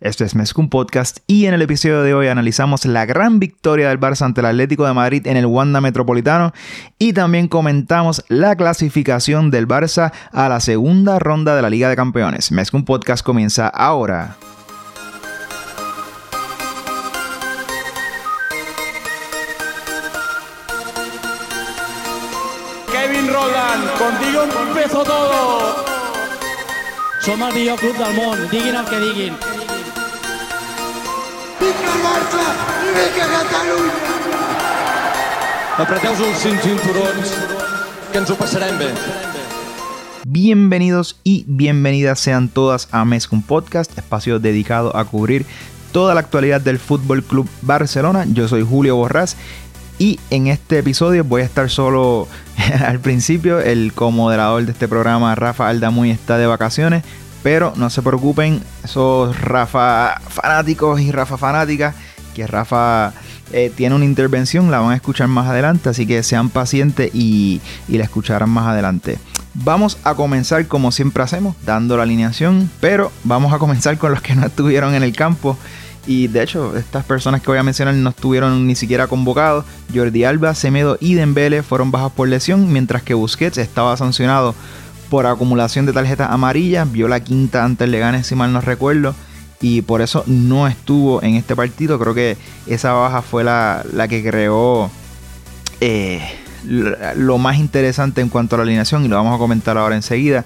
Esto es Mezcum Podcast y en el episodio de hoy analizamos la gran victoria del Barça ante el Atlético de Madrid en el Wanda Metropolitano y también comentamos la clasificación del Barça a la segunda ronda de la Liga de Campeones. Mezcum Podcast comienza ahora. Kevin Roland, contigo empezó todo. Som el millor club del món, diguin el que diguin. Vinga Catalunya! Apreteu-vos els cinc cinturons, que ens ho passarem bé. Bienvenidos y bienvenidas sean todas a Mezcum Podcast, espacio dedicado a cubrir toda la actualidad del Fútbol Club Barcelona. Yo soy Julio Borrás y en este episodio voy a estar solo al principio. El comoderador de este programa, Rafa Aldamuy, está de vacaciones. Pero no se preocupen, esos Rafa fanáticos y Rafa fanáticas, que Rafa eh, tiene una intervención, la van a escuchar más adelante. Así que sean pacientes y, y la escucharán más adelante. Vamos a comenzar como siempre hacemos, dando la alineación. Pero vamos a comenzar con los que no estuvieron en el campo. Y de hecho, estas personas que voy a mencionar no estuvieron ni siquiera convocados. Jordi Alba, Semedo y Dembele fueron bajas por lesión, mientras que Busquets estaba sancionado por acumulación de tarjetas amarillas. Vio la quinta ante el Leganes, si mal no recuerdo. Y por eso no estuvo en este partido. Creo que esa baja fue la, la que creó eh, lo más interesante en cuanto a la alineación. Y lo vamos a comentar ahora enseguida.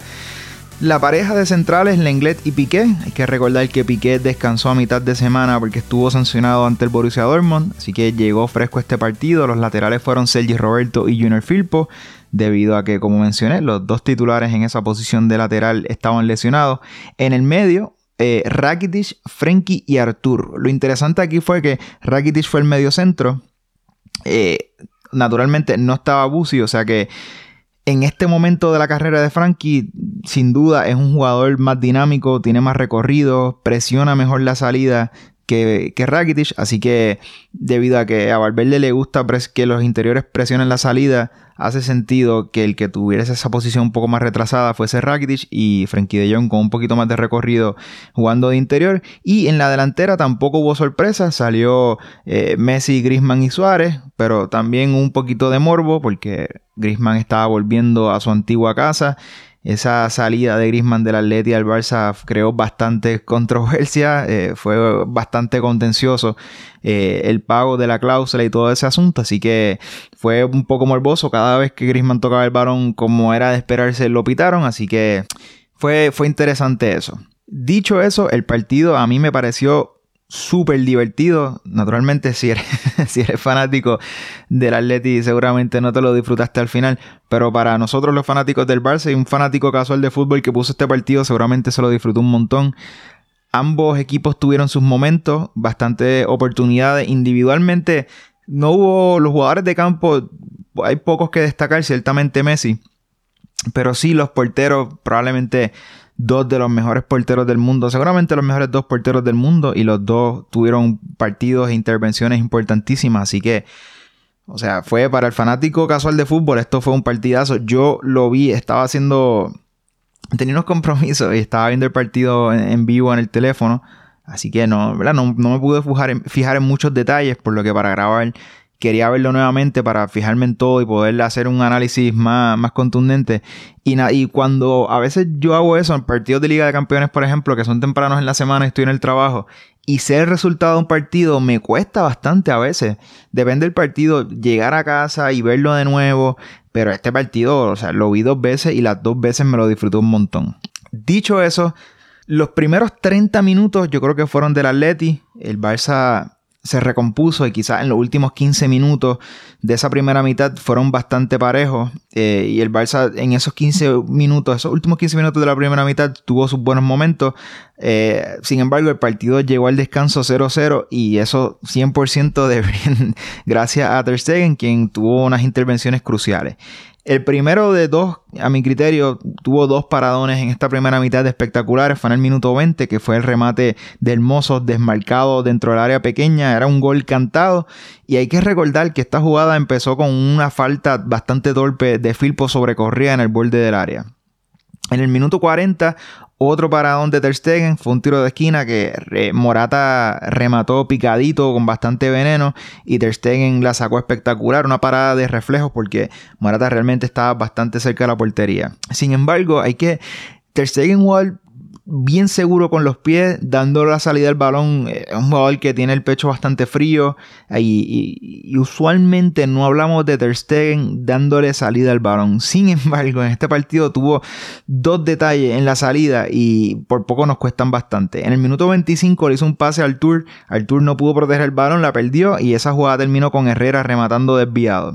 La pareja de centrales, Lenglet y Piqué. Hay que recordar que Piqué descansó a mitad de semana porque estuvo sancionado ante el Borussia Dortmund, así que llegó fresco este partido. Los laterales fueron Sergi Roberto y Junior Firpo, debido a que, como mencioné, los dos titulares en esa posición de lateral estaban lesionados. En el medio, eh, Rakitic, Frenkie y Artur. Lo interesante aquí fue que Rakitic fue el medio centro. Eh, naturalmente no estaba Busi, o sea que en este momento de la carrera de Frankie, sin duda es un jugador más dinámico, tiene más recorrido, presiona mejor la salida que, que Rakitic, así que debido a que a Valverde le gusta que los interiores presionen la salida, hace sentido que el que tuviese esa posición un poco más retrasada fuese Rakitic y Frenkie de Jong con un poquito más de recorrido jugando de interior. Y en la delantera tampoco hubo sorpresa, salió eh, Messi, Grisman y Suárez, pero también un poquito de morbo porque Grisman estaba volviendo a su antigua casa. Esa salida de Grisman del Atleti al Barça creó bastante controversia, eh, fue bastante contencioso eh, el pago de la cláusula y todo ese asunto, así que fue un poco morboso cada vez que Grisman tocaba el balón como era de esperarse lo pitaron, así que fue, fue interesante eso. Dicho eso, el partido a mí me pareció súper divertido. Naturalmente, si eres, fanático del Atleti, seguramente no te lo disfrutaste al final. Pero para nosotros, los fanáticos del Barça y un fanático casual de fútbol que puso este partido, seguramente se lo disfrutó un montón. Ambos equipos tuvieron sus momentos, bastante oportunidades. Individualmente, no hubo los jugadores de campo, hay pocos que destacar, ciertamente Messi. Pero sí, los porteros probablemente dos de los mejores porteros del mundo, seguramente los mejores dos porteros del mundo, y los dos tuvieron partidos e intervenciones importantísimas, así que, o sea, fue para el fanático casual de fútbol, esto fue un partidazo, yo lo vi, estaba haciendo, tenía unos compromisos y estaba viendo el partido en, vivo en el teléfono, así que no, ¿verdad? No, no me pude fijar en, fijar en muchos detalles, por lo que para grabar quería verlo nuevamente para fijarme en todo y poder hacer un análisis más, más contundente. Y, y cuando a veces yo hago eso en partidos de Liga de Campeones, por ejemplo, que son tempranos en la semana y estoy en el trabajo, y sé el resultado de un partido me cuesta bastante a veces. Depende del partido, llegar a casa y verlo de nuevo. Pero este partido, o sea, lo vi dos veces y las dos veces me lo disfruté un montón. Dicho eso, los primeros 30 minutos yo creo que fueron del Atleti. El Barça se recompuso y quizás en los últimos 15 minutos de esa primera mitad fueron bastante parejos eh, y el Barça en esos 15 minutos, esos últimos 15 minutos de la primera mitad tuvo sus buenos momentos. Eh, sin embargo, el partido llegó al descanso 0-0 y eso 100% de gracias a Ter Stegen, quien tuvo unas intervenciones cruciales. El primero de dos, a mi criterio, tuvo dos paradones en esta primera mitad espectaculares. Fue en el minuto 20, que fue el remate de Hermoso desmarcado dentro del área pequeña. Era un gol cantado. Y hay que recordar que esta jugada empezó con una falta bastante torpe de Filpo sobre Correa en el borde del área. En el minuto 40, otro paradón de Ter Stegen fue un tiro de esquina que Morata remató picadito con bastante veneno y Ter Stegen la sacó espectacular, una parada de reflejos porque Morata realmente estaba bastante cerca de la portería. Sin embargo, hay que Ter Stegen jugó bien seguro con los pies, dando la salida al balón. Es un jugador que tiene el pecho bastante frío y, usualmente no hablamos de Ter Stegen dándole salida al balón. Sin embargo, en este partido tuvo dos detalles en la salida y por poco nos cuestan bastante. En el minuto 25 le hizo un pase al Tour, al Tour no pudo proteger el balón, la perdió y esa jugada terminó con Herrera rematando desviado.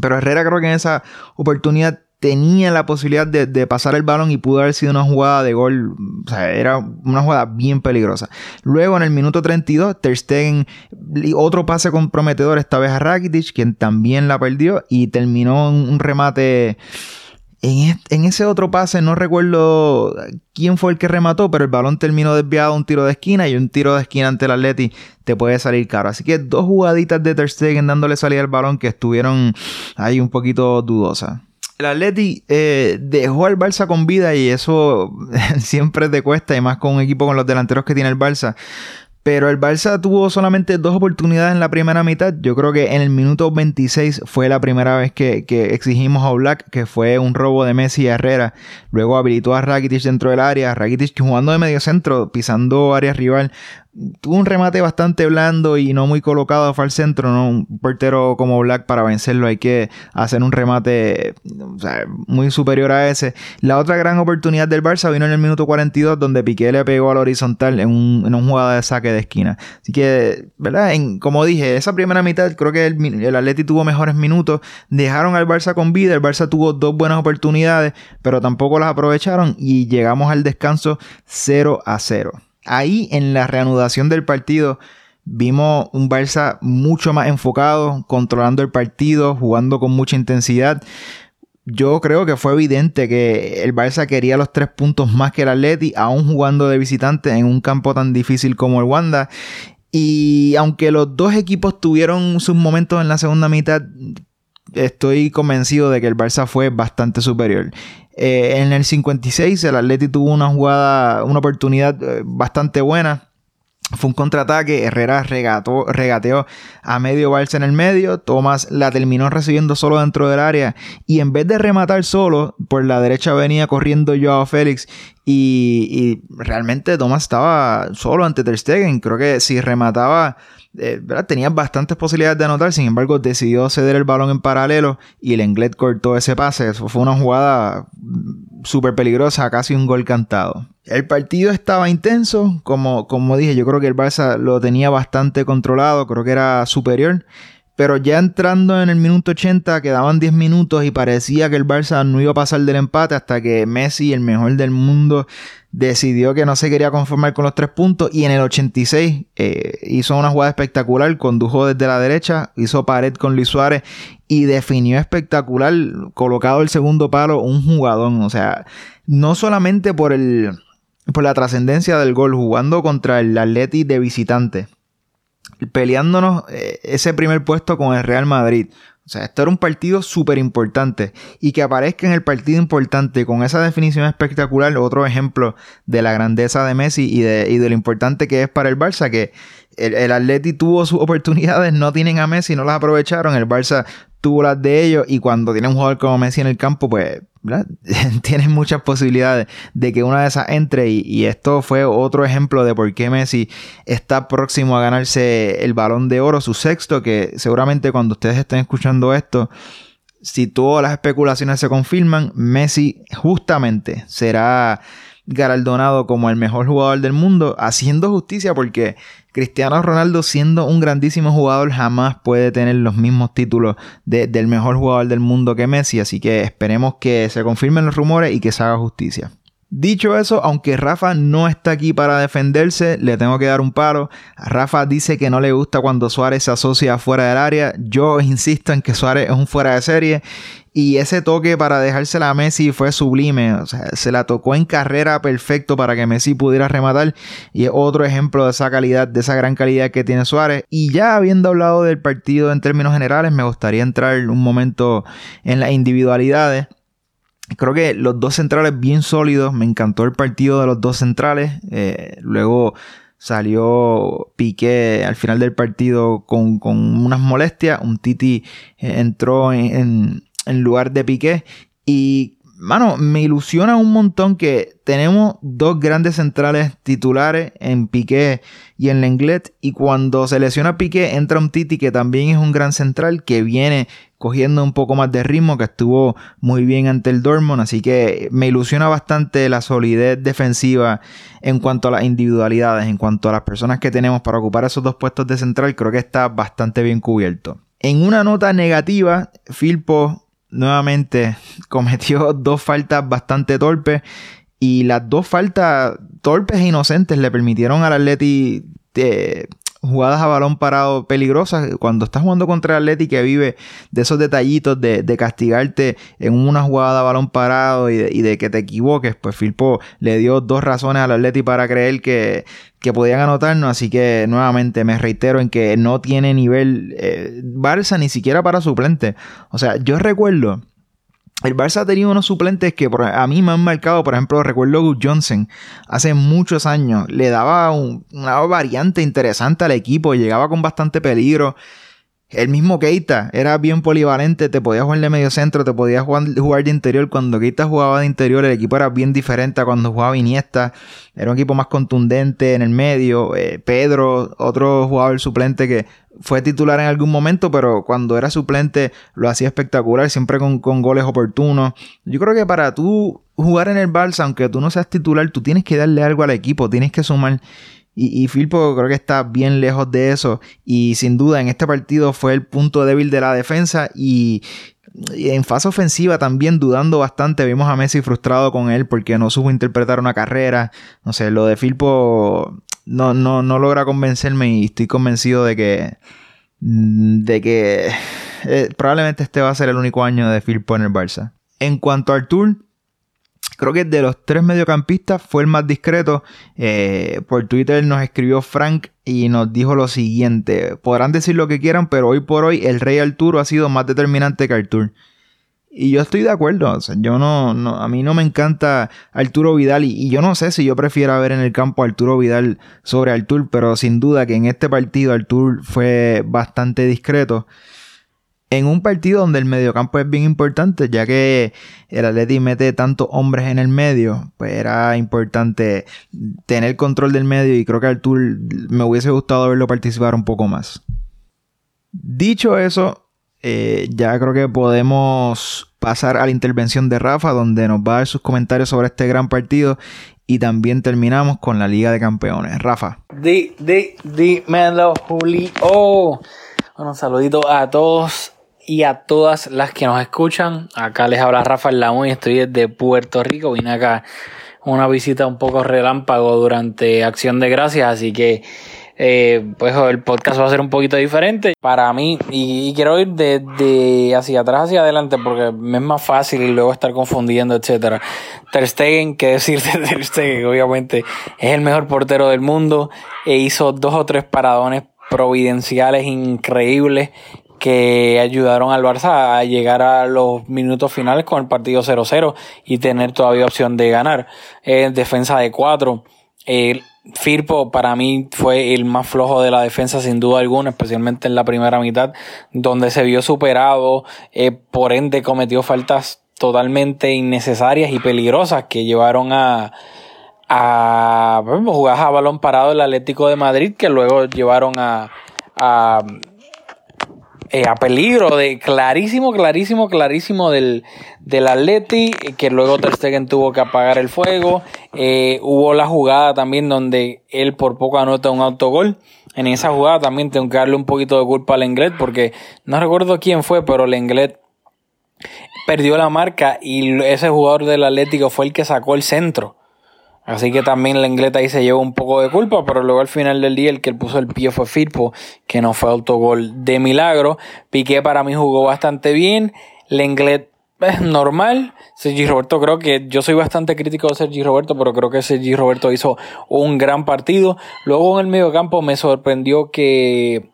Pero Herrera creo que en esa oportunidad tenía la posibilidad de, pasar el balón y pudo haber sido una jugada de gol. O sea, era una jugada bien peligrosa. Luego en el minuto 32, Ter Stegen, otro pase comprometedor, esta vez a Rakitic, quien también la perdió y terminó en un remate. En, en, ese otro pase no recuerdo quién fue el que remató, pero el balón terminó desviado a un tiro de esquina y un tiro de esquina ante el Atleti te puede salir caro. Así que dos jugaditas de Ter Stegen dándole salida al balón que estuvieron ahí un poquito dudosas. El Atleti eh, dejó al Barça con vida y eso siempre te cuesta, y más con un equipo con los delanteros que tiene el Barça. Pero el Barça tuvo solamente dos oportunidades en la primera mitad. Yo creo que en el minuto 26 fue la primera vez que, que exigimos a Black, que fue un robo de Messi y Herrera. Luego habilitó a Rakitic dentro del área. Rakitic jugando de medio centro, pisando área rival tuvo un remate bastante blando y no muy colocado fue al centro, ¿no? Un portero como Black para vencerlo hay que hacer un remate muy superior a ese. La otra gran oportunidad del Barça vino en el minuto 42 donde Piqué le pegó al horizontal en un, en jugada de saque de esquina. Así que, ¿verdad? En, como dije, esa primera mitad creo que el, el Atleti tuvo mejores minutos, dejaron al Barça con vida, el Barça tuvo dos buenas oportunidades, pero tampoco las aprovecharon y llegamos al descanso 0 a 0 ahí en la reanudación del partido vimos un Barça mucho más enfocado, controlando el partido, jugando con mucha intensidad. Yo creo que fue evidente que el Barça quería los tres puntos más que el Atleti, aún jugando de visitante en un campo tan difícil como el Wanda. Y aunque los dos equipos tuvieron sus momentos en la segunda mitad, estoy convencido de que el Barça fue bastante superior. Eh, en el 56 el Atleti tuvo una jugada, una oportunidad eh, bastante buena. Fue un contraataque, Herrera regateó a medio Barça en el medio, Tomás la terminó recibiendo solo dentro del área y en vez de rematar solo, por la derecha venía corriendo Joao Félix y, realmente Tomás estaba solo ante Ter Stegen, creo que si remataba eh, tenía bastantes posibilidades de anotar, sin embargo decidió ceder el balón en paralelo y el Englet cortó ese pase. Eso fue una jugada súper peligrosa, casi un gol cantado. El partido estaba intenso, como, como dije, yo creo que el Barça lo tenía bastante controlado, creo que era superior. Pero ya entrando en el minuto 80, quedaban 10 minutos y parecía que el Barça no iba a pasar del empate hasta que Messi, el mejor del mundo, decidió que no se quería conformar con los tres puntos y en el 86 eh, hizo una jugada espectacular, condujo desde la derecha, hizo pared con Luis Suárez y definió espectacular, colocado el segundo palo, un jugadón, o sea, no solamente por el por la trascendencia del gol jugando contra el Atleti de visitante, peleándonos eh, ese primer puesto con el Real Madrid. O sea, esto era un partido súper importante. Y que aparezca en el partido importante con esa definición espectacular, otro ejemplo de la grandeza de Messi y de, y lo importante que es para el Barça, que el, el Atleti tuvo sus oportunidades, no tienen a Messi, no las aprovecharon. El Barça tuvo las de ellos y cuando tiene un jugador como Messi en el campo, pues tienes muchas posibilidades de que una de esas entre y, y, esto fue otro ejemplo de por qué Messi está próximo a ganarse el balón de oro, su sexto, que seguramente cuando ustedes estén escuchando esto, si todas las especulaciones se confirman, Messi justamente será galardonado como el mejor jugador del mundo, haciendo justicia porque Cristiano Ronaldo, siendo un grandísimo jugador, jamás puede tener los mismos títulos del mejor jugador del mundo que Messi. Así que esperemos que se confirmen los rumores y que se haga justicia. Dicho eso, aunque Rafa no está aquí para defenderse, le tengo que dar un paro. Rafa dice que no le gusta cuando Suárez se asocia fuera del área. Yo insisto en que Suárez es un fuera de serie y ese toque para dejársela a Messi fue sublime. O sea, se la tocó en carrera perfecto para que Messi pudiera rematar. Y es otro ejemplo de esa calidad, de esa gran calidad que tiene Suárez. Y ya habiendo hablado del partido en términos generales, me gustaría entrar un momento en las individualidades. Creo que los dos centrales bien sólidos. Me encantó el partido de los dos centrales. Eh, luego salió Piqué al final del partido con, unas molestias. Un Titi eh, entró en, en lugar de Piqué. Y mano, me ilusiona un montón que tenemos dos grandes centrales titulares en Piqué y en Lenglet. Y cuando se lesiona Piqué, entra un Titi que también es un gran central que viene cogiendo un poco más de ritmo, que estuvo muy bien ante el Dortmund. Así que me ilusiona bastante la solidez defensiva en cuanto a las individualidades, en cuanto a las personas que tenemos para ocupar esos dos puestos de central. Creo que está bastante bien cubierto. En una nota negativa, Filpo nuevamente cometió dos faltas bastante torpes y las dos faltas torpes e inocentes le permitieron al Atleti eh, jugadas a balón parado peligrosas. Cuando estás jugando contra el Atleti que vive de esos detallitos de, castigarte en una jugada a balón parado y de, que te equivoques, pues Filpo le dio dos razones al Atleti para creer que, que podían anotarnos. Así que nuevamente me reitero en que no tiene nivel eh, Barça ni siquiera para suplente. O sea, yo recuerdo el Barça ha tenido unos suplentes que a mí me han marcado, por ejemplo, recuerdo Gus Johnson, hace muchos años, le daba una variante interesante al equipo, llegaba con bastante peligro. El mismo Keita era bien polivalente, te podía jugar de medio centro, te podía jugar, de interior. Cuando Keita jugaba de interior, el equipo era bien diferente a cuando jugaba Iniesta. Era un equipo más contundente en el medio. Eh, Pedro, otro jugador suplente que fue titular en algún momento, pero cuando era suplente lo hacía espectacular, siempre con, goles oportunos. Yo creo que para tú jugar en el Barça, aunque tú no seas titular, tú tienes que darle algo al equipo, tienes que sumar. Y, y Filpo creo que está bien lejos de eso. Y sin duda en este partido fue el punto débil de la defensa. Y, en fase ofensiva también dudando bastante. Vimos a Messi frustrado con él porque no supo interpretar una carrera. No sé, lo de Filpo no, no, no logra convencerme y estoy convencido de que. de que eh, probablemente este va a ser el único año de Filpo en el Barça. En cuanto a Artur, Creo que de los tres mediocampistas fue el más discreto. Eh, por Twitter nos escribió Frank y nos dijo lo siguiente. Podrán decir lo que quieran, pero hoy por hoy el Rey Arturo ha sido más determinante que Artur. Y yo estoy de acuerdo. yo no, a mí no me encanta Arturo Vidal. Y, y, yo no sé si yo prefiero ver en el campo a Arturo Vidal sobre Artur. Pero sin duda que en este partido Artur fue bastante discreto en un partido donde el mediocampo es bien importante, ya que el Atleti mete tantos hombres en el medio, pues era importante tener control del medio y creo que Artur me hubiese gustado verlo participar un poco más. Dicho eso, eh, ya creo que podemos pasar a la intervención de Rafa, donde nos va a dar sus comentarios sobre este gran partido y también terminamos con la Liga de Campeones. Rafa. Di, di, dímelo, Juli. Oh, un saludito a todos y a todas las que nos escuchan. Acá les habla Rafael Lamón y estoy desde Puerto Rico. Vine acá una visita un poco relámpago durante Acción de Gracias, así que eh, pues el podcast va a ser un poquito diferente para mí y, quiero ir de, hacia atrás hacia adelante porque me es más fácil y luego estar confundiendo, etcétera. Ter Stegen, qué decir de Ter Stegen, obviamente es el mejor portero del mundo e hizo dos o tres paradones providenciales increíbles que ayudaron al Barça a llegar a los minutos finales con el partido 0-0 y tener todavía opción de ganar. En defensa de 4. El Firpo para mí fue el más flojo de la defensa sin duda alguna, especialmente en la primera mitad, donde se vio superado, eh, por ende cometió faltas totalmente innecesarias y peligrosas que llevaron a, a jugar a balón parado el Atlético de Madrid, que luego llevaron a, a eh, a peligro de clarísimo, clarísimo, clarísimo del, del Atleti, que luego Ter Stegen tuvo que apagar el fuego. Eh, hubo la jugada también donde él por poco anota un autogol. En esa jugada también tengo que darle un poquito de culpa al Englet porque no recuerdo quién fue, pero el Englet perdió la marca y ese jugador del Atlético fue el que sacó el centro. Así que también la ingleta ahí se llevó un poco de culpa, pero luego al final del día el que puso el pie fue Firpo, que no fue autogol de milagro. Piqué para mí jugó bastante bien. Lenglet es normal. Sergi Roberto creo que yo soy bastante crítico de Sergi Roberto, pero creo que Sergi Roberto hizo un gran partido. Luego en el medio campo me sorprendió que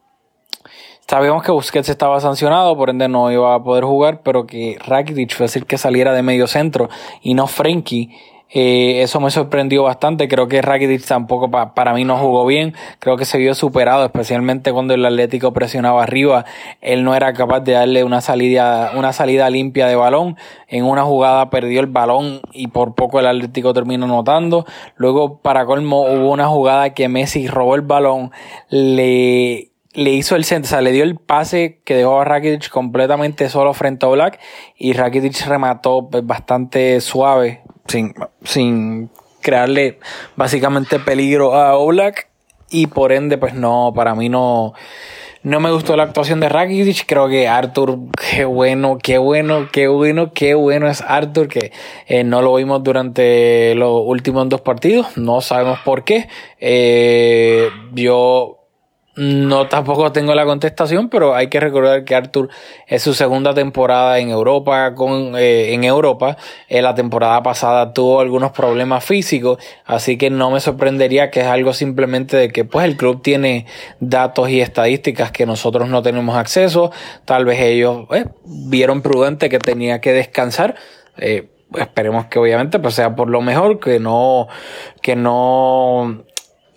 Sabíamos que Busquets estaba sancionado, por ende no iba a poder jugar, pero que Rakitic fue decir que saliera de medio centro y no Frenkie eh, eso me sorprendió bastante. Creo que Rakitic tampoco para mí no jugó bien. Creo que se vio superado, especialmente cuando el Atlético presionaba arriba. Él no era capaz de darle una salida, una salida limpia de balón. En una jugada perdió el balón y por poco el Atlético terminó anotando. Luego, para colmo, hubo una jugada que Messi robó el balón, le le hizo el centro, o sea, le dio el pase que dejó a Rakitic completamente solo frente a Black y Rakitic remató pues, bastante suave sin, sin crearle básicamente peligro a Oblak y por ende pues no, para mí no, no me gustó la actuación de Rakitic. Creo que Arthur, qué bueno, qué bueno, qué bueno, qué bueno es Arthur, que eh, no lo vimos durante los últimos dos partidos. No sabemos por qué. Eh, yo no tampoco tengo la contestación, pero hay que recordar que Arthur es su segunda temporada en Europa con eh, en Europa. Eh, la temporada pasada tuvo algunos problemas físicos, así que no me sorprendería que es algo simplemente de que pues el club tiene datos y estadísticas que nosotros no tenemos acceso. Tal vez ellos eh, vieron prudente que tenía que descansar. esperemos que obviamente pues sea por lo mejor, que no que no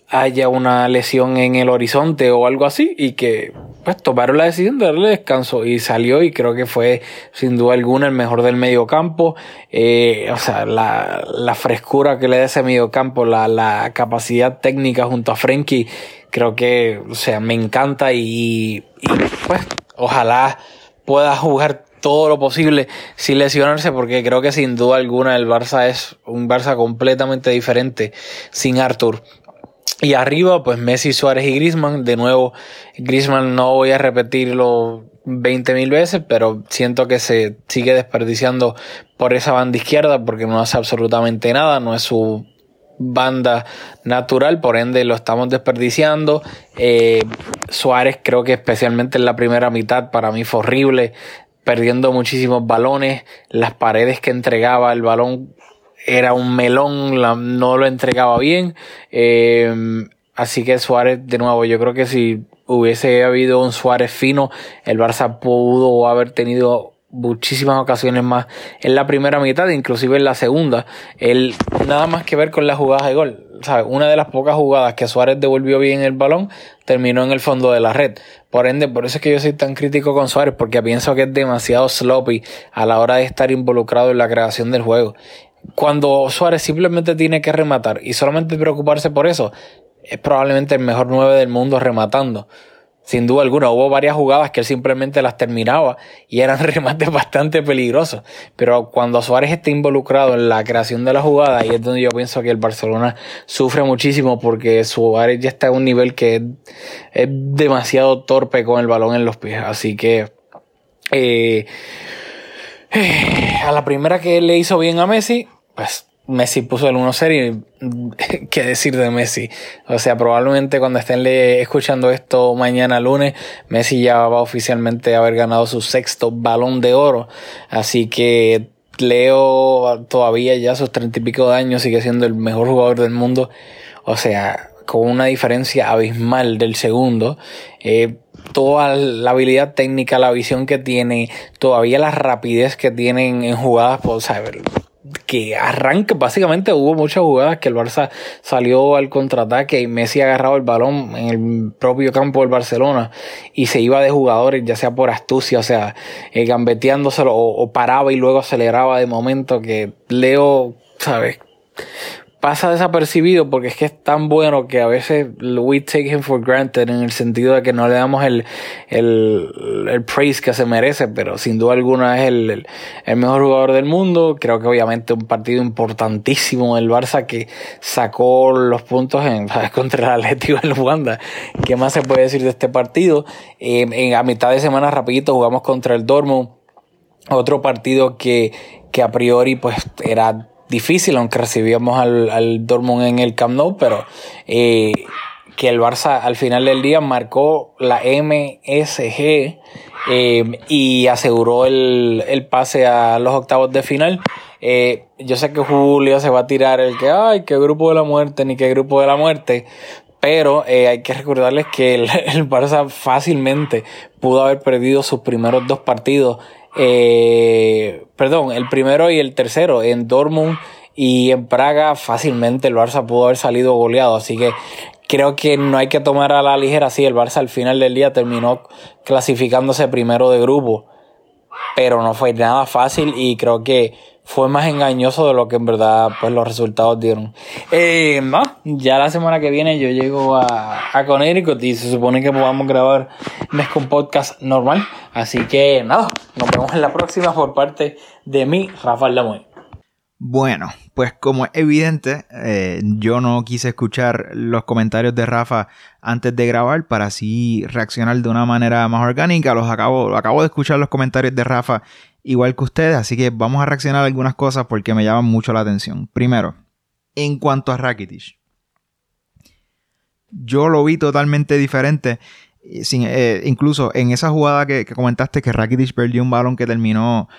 haya una lesión en el horizonte o algo así y que pues tomaron la decisión de darle descanso y salió y creo que fue sin duda alguna el mejor del medio campo eh, o sea la, la, frescura que le da ese medio campo la, la capacidad técnica junto a Frenkie creo que o sea me encanta y, y pues ojalá pueda jugar todo lo posible sin lesionarse porque creo que sin duda alguna el Barça es un Barça completamente diferente sin Arthur y arriba, pues Messi, Suárez y Grisman. De nuevo, Grisman no voy a repetirlo 20 mil veces, pero siento que se sigue desperdiciando por esa banda izquierda porque no hace absolutamente nada, no es su banda natural, por ende lo estamos desperdiciando. Eh, Suárez creo que especialmente en la primera mitad para mí fue horrible, perdiendo muchísimos balones, las paredes que entregaba el balón era un melón, no lo entregaba bien. Eh, así que Suárez, de nuevo, yo creo que si hubiese habido un Suárez fino, el Barça pudo haber tenido muchísimas ocasiones más en la primera mitad, inclusive en la segunda. Él nada más que ver con la jugada de gol. ¿sabes? Una de las pocas jugadas que Suárez devolvió bien el balón terminó en el fondo de la red. Por ende, por eso es que yo soy tan crítico con Suárez, porque pienso que es demasiado sloppy a la hora de estar involucrado en la creación del juego cuando Suárez simplemente tiene que rematar y solamente preocuparse por eso, es probablemente el mejor 9 del mundo rematando. Sin duda alguna, hubo varias jugadas que él simplemente las terminaba y eran remates bastante peligrosos. Pero cuando Suárez está involucrado en la creación de la jugada, y es donde yo pienso que el Barcelona sufre muchísimo porque Suárez ya está a un nivel que es, demasiado torpe con el balón en los pies. Así que eh, a la primera que le hizo bien a Messi, pues Messi puso el 1-0 y qué decir de Messi. O sea, probablemente cuando estén escuchando esto mañana lunes, Messi ya va oficialmente a haber ganado su sexto balón de oro. Así que Leo todavía ya sus treinta y pico de años sigue siendo el mejor jugador del mundo. O sea, con una diferencia abismal del segundo. Eh, toda la habilidad técnica, la visión que tiene, todavía la rapidez que tienen en jugadas, pues, saber que arranque, básicamente hubo muchas jugadas que el Barça salió al contraataque y Messi agarraba el balón en el propio campo del Barcelona y se iba de jugadores, ya sea por astucia, o sea, eh, gambeteándoselo o, o paraba y luego aceleraba de momento que Leo, ¿sabes? Pasa desapercibido porque es que es tan bueno que a veces we take him for granted en el sentido de que no le damos el, el, el praise que se merece, pero sin duda alguna es el, el, mejor jugador del mundo. Creo que obviamente un partido importantísimo el Barça que sacó los puntos en, contra el Atlético de Luanda. ¿Qué más se puede decir de este partido? Eh, en, a mitad de semana rapidito jugamos contra el Dortmund. Otro partido que, que a priori pues era difícil, aunque recibíamos al, al Dortmund en el Camp Nou, pero eh, que el Barça al final del día marcó la MSG eh, y aseguró el, el, pase a los octavos de final. Eh, yo sé que Julio se va a tirar el que, ay, qué grupo de la muerte, ni qué grupo de la muerte, Pero eh, hay que recordarles que el, el, Barça fácilmente pudo haber perdido sus primeros dos partidos. Eh, perdón, el primero y el tercero en Dortmund y en Praga fácilmente el Barça pudo haber salido goleado. Así que creo que no hay que tomar a la ligera. Sí, el Barça al final del día terminó clasificándose primero de grupo. Pero no fue nada fácil y creo que fue más engañoso de lo que en verdad pues los resultados dieron. Eh, no, ya la semana que viene yo llego a, a Connecticut y se supone que podamos grabar mes con podcast normal. Así que nada, nos vemos en la próxima por parte de mí, Rafael Lamoy. Bueno, pues como es evidente, eh, yo no quise escuchar los comentarios de Rafa antes de grabar para así reaccionar de una manera más orgánica. Los acabo, acabo de escuchar los comentarios de Rafa igual que ustedes, así que vamos a reaccionar a algunas cosas porque me llaman mucho la atención. Primero, en cuanto a Rakitic, yo lo vi totalmente diferente. Sin, eh, incluso en esa jugada que, que, comentaste que Rakitic perdió un balón que terminó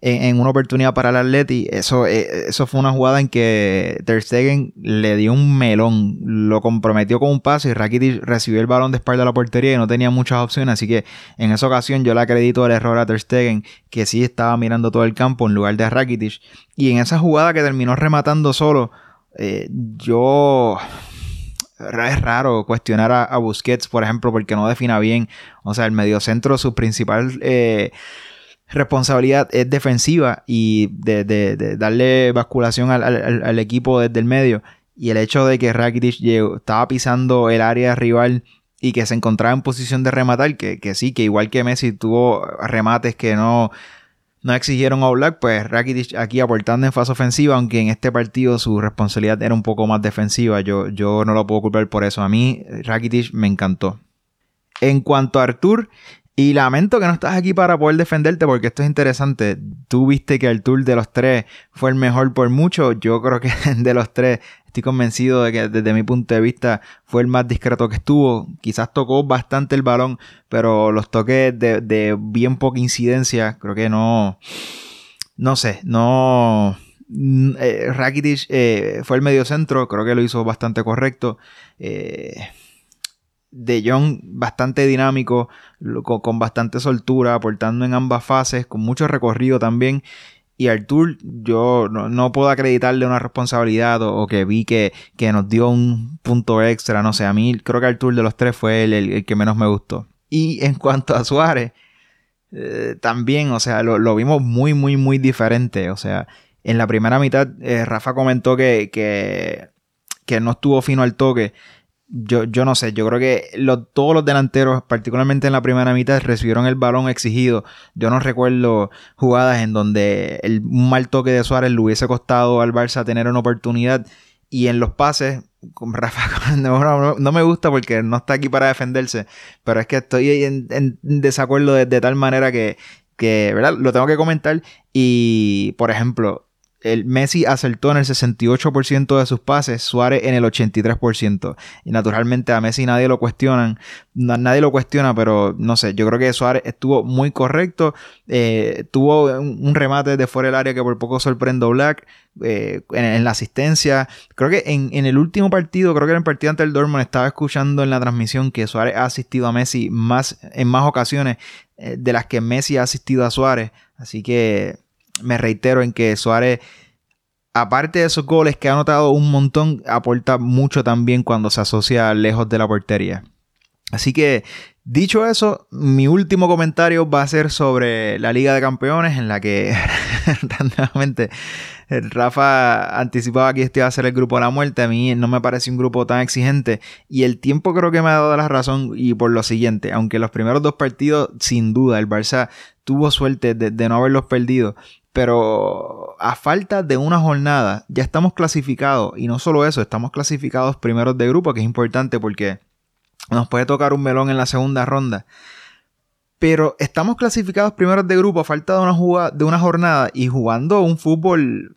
en, una oportunidad para el Atleti, eso, eh, eso fue una jugada en que Ter Stegen le dio un melón, lo comprometió con un pase y Rakitic recibió el balón de espalda a la portería y no tenía muchas opciones, así que en esa ocasión yo le acredito el error a Ter Stegen, que sí estaba mirando todo el campo en lugar de Rakitic, y en esa jugada que terminó rematando solo, eh, yo es raro cuestionar a, Busquets, por ejemplo, porque no defina bien. O sea, el mediocentro, su principal eh, responsabilidad es defensiva y de, darle basculación al, equipo desde el medio. Y el hecho de que Rakitic estaba pisando el área rival y que se encontraba en posición de rematar, que, sí, que igual que Messi tuvo remates que no, no exigieron a Black, pues Rakitic aquí aportando en fase ofensiva, aunque en este partido su responsabilidad era un poco más defensiva. Yo, yo no lo puedo culpar por eso. A mí Rakitic me encantó. En cuanto a Artur, y lamento que no estás aquí para poder defenderte porque esto es interesante. Tú viste que el tour de los tres fue el mejor por mucho. Yo creo que de los tres estoy convencido de que desde mi punto de vista fue el más discreto que estuvo. Quizás tocó bastante el balón, pero los toques de, bien poca incidencia, creo que no... No sé, no... Eh, Rakitic eh, fue el medio centro, creo que lo hizo bastante correcto. Eh, de Jong bastante dinámico, con, bastante soltura, aportando en ambas fases, con mucho recorrido también. Y Artur, yo no, puedo acreditarle una responsabilidad o, que vi que, que, nos dio un punto extra, no sé, a mí creo que Artur de los tres fue el, que menos me gustó. Y en cuanto a Suárez, eh, también, o sea, lo, vimos muy, muy, muy diferente. O sea, en la primera mitad, eh, Rafa comentó que, que, que no estuvo fino al toque yo, yo no sé, yo creo que todos los delanteros, particularmente en la primera mitad, recibieron el balón exigido. Yo no recuerdo jugadas en donde el, un mal toque de Suárez le hubiese costado al Barça tener una oportunidad. Y en los pases, con Rafa no, no, me gusta porque no está aquí para defenderse, pero es que estoy en, desacuerdo de, tal manera que, ¿verdad? Lo tengo que comentar. Y, por ejemplo, el Messi acertó en el 68% de sus pases, Suárez en el 83%. Y naturalmente a Messi nadie lo cuestionan, nadie lo cuestiona, pero no sé, yo creo que Suárez estuvo muy correcto, eh, tuvo un, remate de fuera del área que por poco sorprendió Black eh, en, la asistencia. Creo que en, el último partido, creo que en el partido ante el Dortmund, estaba escuchando en la transmisión que Suárez ha asistido a Messi más, en más ocasiones eh, de las que Messi ha asistido a Suárez. Así que me reitero en que Suárez, aparte de esos goles que ha anotado un montón, aporta mucho también cuando se asocia lejos de la portería. Así que, dicho eso, mi último comentario va a ser sobre la Liga de Campeones, en la que nuevamente Rafa anticipaba que este iba a ser el grupo de la muerte. A mí no me parece un grupo tan exigente. Y el tiempo creo que me ha dado la razón. Y por lo siguiente, aunque los primeros dos partidos, sin duda, el Barça tuvo suerte de, de no haberlos perdido pero a falta de una jornada ya estamos clasificados y no solo eso, estamos clasificados primeros de grupo, que es importante porque nos puede tocar un melón en la segunda ronda. Pero estamos clasificados primeros de grupo a falta de una, de una jornada y jugando un fútbol,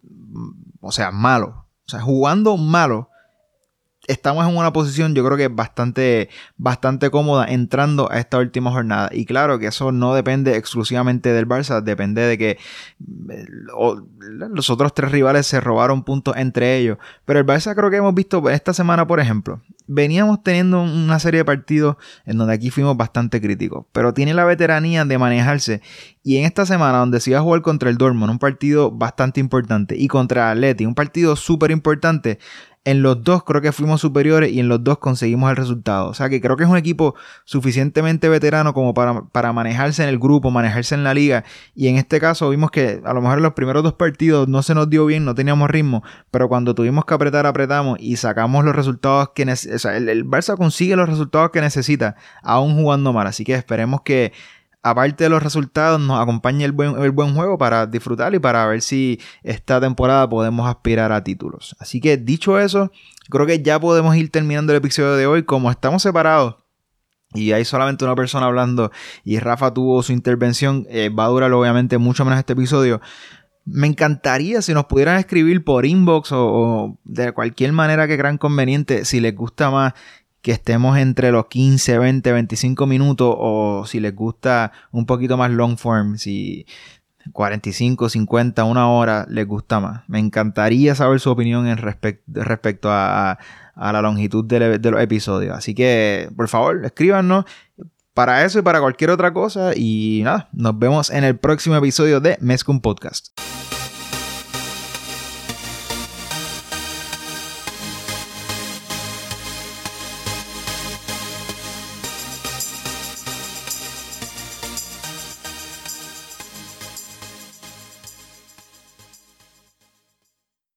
o sea, malo. O sea, jugando malo estamos en una posición yo creo que bastante, bastante cómoda entrando a esta última jornada. Y claro que eso no depende exclusivamente del Barça, depende de que eh, los otros tres rivales se robaron puntos entre ellos. Pero el Barça creo que hemos visto esta semana, por ejemplo, veníamos teniendo una serie de partidos en donde aquí fuimos bastante críticos, pero tiene la veteranía de manejarse. Y en esta semana, donde se iba a jugar contra el Dortmund, un partido bastante importante, y contra Atleti, un partido súper importante, en los dos creo que fuimos superiores y en los dos conseguimos el resultado. O sea que creo que es un equipo suficientemente veterano como para, para, manejarse en el grupo, manejarse en la liga. Y en este caso vimos que a lo mejor en los primeros dos partidos no se nos dio bien, no teníamos ritmo, pero cuando tuvimos que apretar, apretamos y sacamos los resultados que necesita. O sea, el, el Barça consigue los resultados que necesita, aún jugando mal. Así que esperemos que aparte de los resultados, nos acompañe el buen, el buen juego para disfrutar y para ver si esta temporada podemos aspirar a títulos. Así que dicho eso, creo que ya podemos ir terminando el episodio de hoy. Como estamos separados y hay solamente una persona hablando y Rafa tuvo su intervención, eh, va a durar obviamente mucho menos este episodio. Me encantaría si nos pudieran escribir por inbox o, o, de cualquier manera que crean conveniente si les gusta más que estemos entre los 15, 20, 25 minutos o si les gusta un poquito más long form, si 45, 50, una hora les gusta más. Me encantaría saber su opinión en respecto a, la longitud de, de, los episodios. Así que, por favor, escríbanos para eso y para cualquier otra cosa. Y nada, nos vemos en el próximo episodio de Mezcum Podcast.